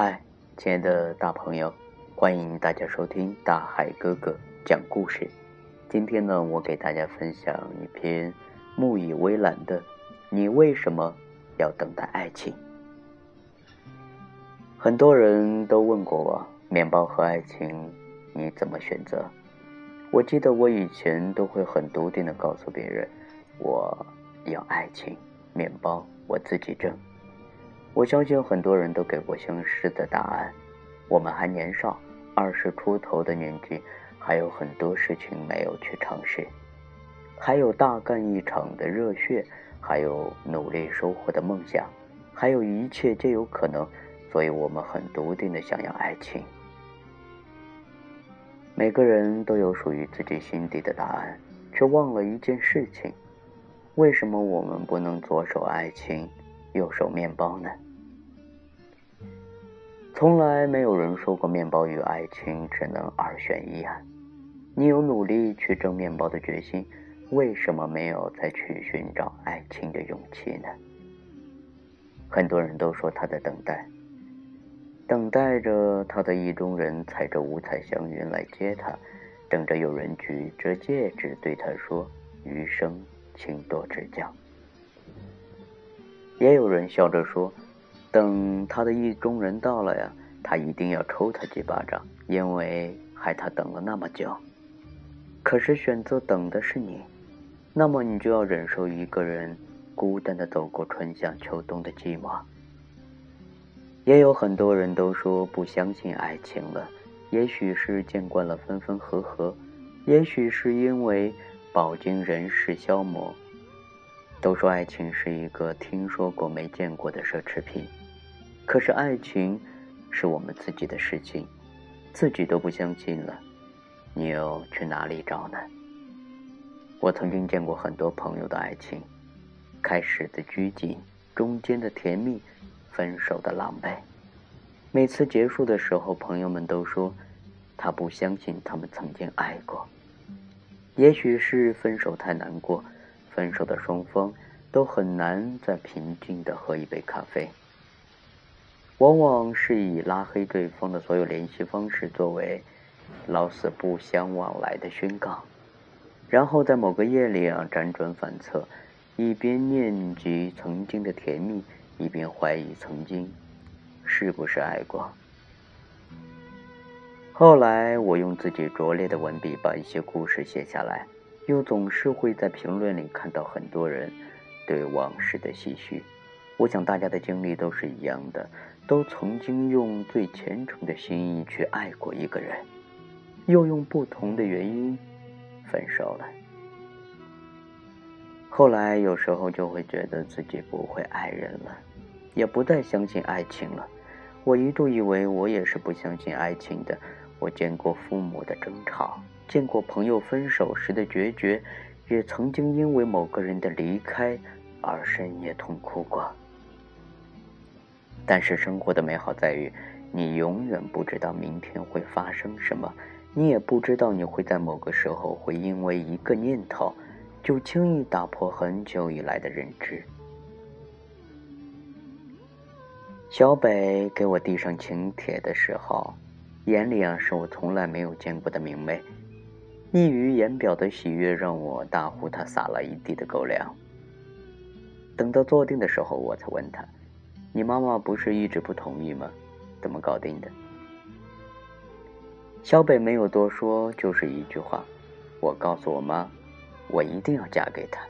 嗨，亲爱的大朋友，欢迎大家收听大海哥哥讲故事。今天呢，我给大家分享一篇木已微澜的《你为什么要等待爱情》。很多人都问过我，面包和爱情，你怎么选择？我记得我以前都会很笃定的告诉别人，我要爱情，面包我自己挣。我相信很多人都给过相似的答案。我们还年少，二十出头的年纪，还有很多事情没有去尝试，还有大干一场的热血，还有努力收获的梦想，还有一切皆有可能。所以我们很笃定的想要爱情。每个人都有属于自己心底的答案，却忘了一件事情：为什么我们不能左手爱情，右手面包呢？从来没有人说过面包与爱情只能二选一啊！你有努力去挣面包的决心，为什么没有再去寻找爱情的勇气呢？很多人都说他在等待，等待着他的意中人踩着五彩祥云来接他，等着有人举着戒指对他说“余生，请多指教”。也有人笑着说。等他的意中人到了呀，他一定要抽他几巴掌，因为害他等了那么久。可是选择等的是你，那么你就要忍受一个人孤单的走过春夏秋冬的寂寞。也有很多人都说不相信爱情了，也许是见惯了分分合合，也许是因为饱经人世消磨。都说爱情是一个听说过没见过的奢侈品。可是爱情是我们自己的事情，自己都不相信了，你又去哪里找呢？我曾经见过很多朋友的爱情，开始的拘谨，中间的甜蜜，分手的狼狈。每次结束的时候，朋友们都说，他不相信他们曾经爱过。也许是分手太难过，分手的双方都很难再平静的喝一杯咖啡。往往是以拉黑对方的所有联系方式作为老死不相往来的宣告，然后在某个夜里啊辗转反侧，一边念及曾经的甜蜜，一边怀疑曾经是不是爱过。后来我用自己拙劣的文笔把一些故事写下来，又总是会在评论里看到很多人对往事的唏嘘。我想大家的经历都是一样的。都曾经用最虔诚的心意去爱过一个人，又用不同的原因分手了。后来有时候就会觉得自己不会爱人了，也不再相信爱情了。我一度以为我也是不相信爱情的。我见过父母的争吵，见过朋友分手时的决绝，也曾经因为某个人的离开而深夜痛哭过。但是生活的美好在于，你永远不知道明天会发生什么，你也不知道你会在某个时候会因为一个念头，就轻易打破很久以来的认知。小北给我递上请帖的时候，眼里啊是我从来没有见过的明媚，溢于言表的喜悦让我大呼他撒了一地的狗粮。等到坐定的时候，我才问他。你妈妈不是一直不同意吗？怎么搞定的？小北没有多说，就是一句话：“我告诉我妈，我一定要嫁给他。”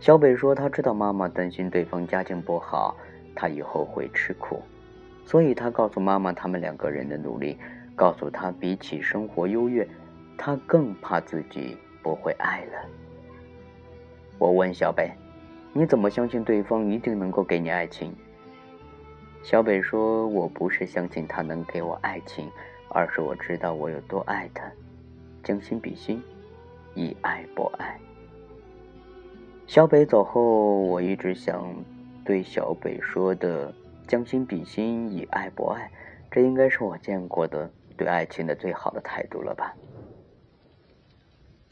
小北说他知道妈妈担心对方家境不好，他以后会吃苦，所以他告诉妈妈他们两个人的努力，告诉他比起生活优越，他更怕自己不会爱了。我问小北：“你怎么相信对方一定能够给你爱情？”小北说：“我不是相信他能给我爱情，而是我知道我有多爱他，将心比心，以爱博爱。”小北走后，我一直想对小北说的“将心比心，以爱博爱”，这应该是我见过的对爱情的最好的态度了吧？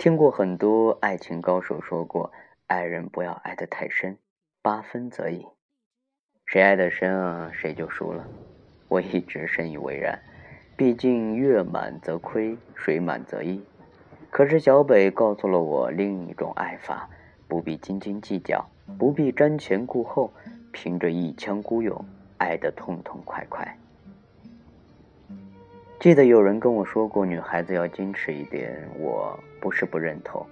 听过很多爱情高手说过：“爱人不要爱得太深，八分则已。”谁爱的深啊，谁就输了。我一直深以为然。毕竟月满则亏，水满则溢。可是小北告诉了我另一种爱法：不必斤斤计较，不必瞻前顾后，凭着一腔孤勇，爱得痛痛快快。记得有人跟我说过，女孩子要矜持一点。我不是不认同，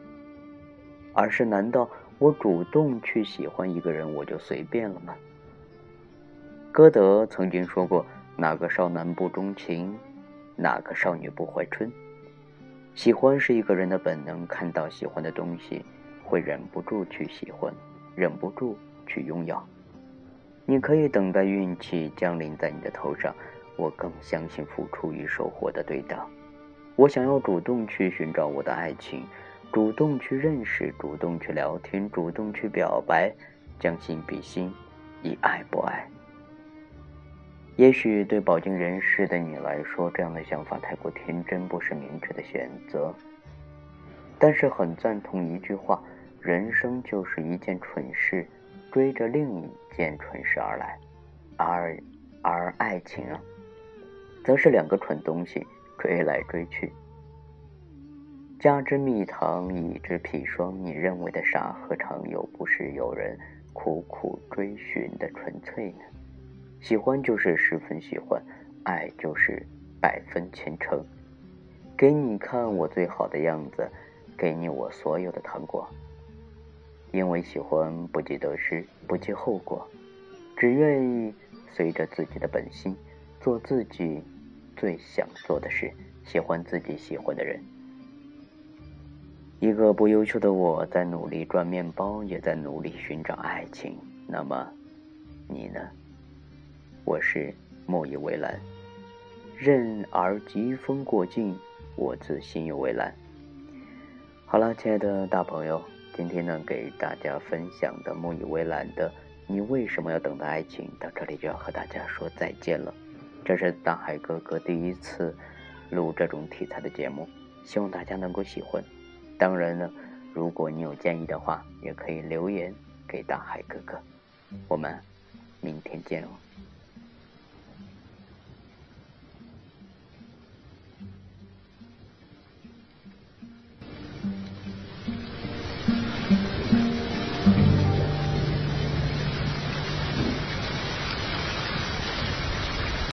而是难道我主动去喜欢一个人，我就随便了吗？歌德曾经说过：“哪个少男不钟情？哪个少女不怀春？”喜欢是一个人的本能，看到喜欢的东西，会忍不住去喜欢，忍不住去拥有。你可以等待运气降临在你的头上，我更相信付出与收获的对等。我想要主动去寻找我的爱情，主动去认识，主动去聊天，主动去表白，将心比心，以爱不爱。也许对饱经人世的你来说，这样的想法太过天真，不是明智的选择。但是很赞同一句话：人生就是一件蠢事，追着另一件蠢事而来。而而爱情啊，则是两个蠢东西追来追去。加之蜜糖，以之砒霜，你认为的傻，何尝又不是有人苦苦追寻的纯粹呢？喜欢就是十分喜欢，爱就是百分虔诚。给你看我最好的样子，给你我所有的糖果。因为喜欢不计得失，不计后果，只愿意随着自己的本心，做自己最想做的事，喜欢自己喜欢的人。一个不优秀的我在努力赚面包，也在努力寻找爱情。那么，你呢？我是木已为兰，任而疾风过境，我自心有为兰。好了，亲爱的大朋友，今天呢给大家分享的木已为兰的“你为什么要等待爱情”到这里就要和大家说再见了。这是大海哥哥第一次录这种题材的节目，希望大家能够喜欢。当然呢，如果你有建议的话，也可以留言给大海哥哥。我们明天见哦。